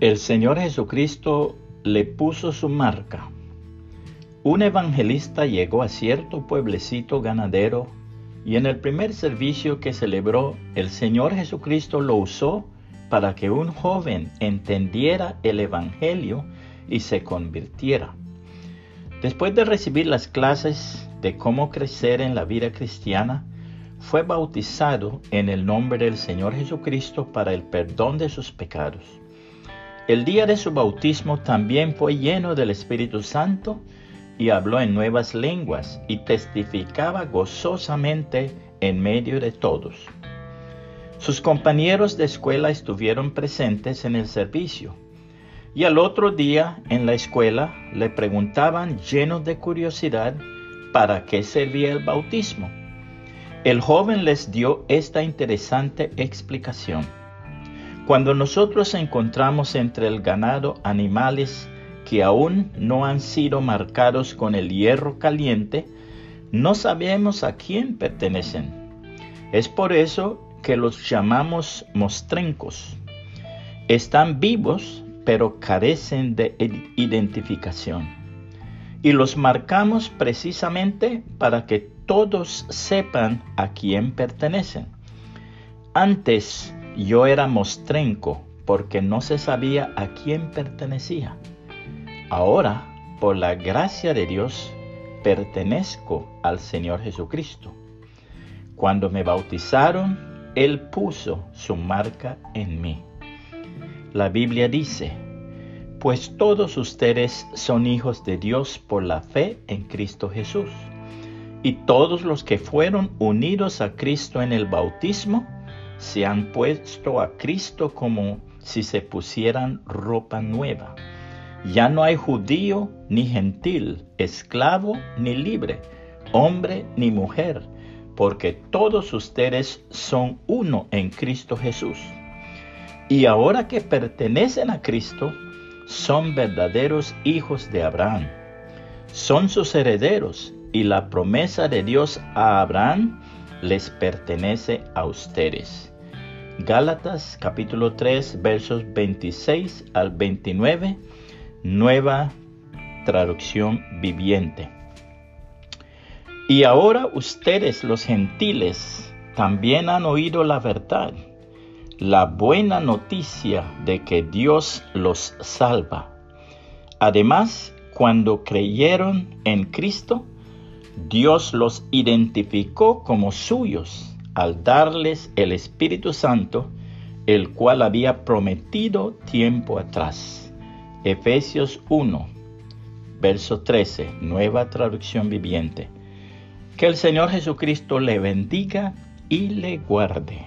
El Señor Jesucristo le puso su marca. Un evangelista llegó a cierto pueblecito ganadero y en el primer servicio que celebró, el Señor Jesucristo lo usó para que un joven entendiera el Evangelio y se convirtiera. Después de recibir las clases de cómo crecer en la vida cristiana, fue bautizado en el nombre del Señor Jesucristo para el perdón de sus pecados. El día de su bautismo también fue lleno del Espíritu Santo y habló en nuevas lenguas y testificaba gozosamente en medio de todos. Sus compañeros de escuela estuvieron presentes en el servicio y al otro día en la escuela le preguntaban llenos de curiosidad para qué servía el bautismo. El joven les dio esta interesante explicación. Cuando nosotros encontramos entre el ganado animales que aún no han sido marcados con el hierro caliente, no sabemos a quién pertenecen. Es por eso que los llamamos mostrencos. Están vivos, pero carecen de identificación. Y los marcamos precisamente para que todos sepan a quién pertenecen. Antes yo era mostrenco porque no se sabía a quién pertenecía. Ahora, por la gracia de Dios, pertenezco al Señor Jesucristo. Cuando me bautizaron, Él puso su marca en mí. La Biblia dice, pues todos ustedes son hijos de Dios por la fe en Cristo Jesús. Y todos los que fueron unidos a Cristo en el bautismo, se han puesto a Cristo como si se pusieran ropa nueva. Ya no hay judío ni gentil, esclavo ni libre, hombre ni mujer, porque todos ustedes son uno en Cristo Jesús. Y ahora que pertenecen a Cristo, son verdaderos hijos de Abraham. Son sus herederos y la promesa de Dios a Abraham les pertenece a ustedes. Gálatas capítulo 3 versos 26 al 29, nueva traducción viviente. Y ahora ustedes los gentiles también han oído la verdad, la buena noticia de que Dios los salva. Además, cuando creyeron en Cristo, Dios los identificó como suyos al darles el Espíritu Santo, el cual había prometido tiempo atrás. Efesios 1, verso 13, nueva traducción viviente. Que el Señor Jesucristo le bendiga y le guarde.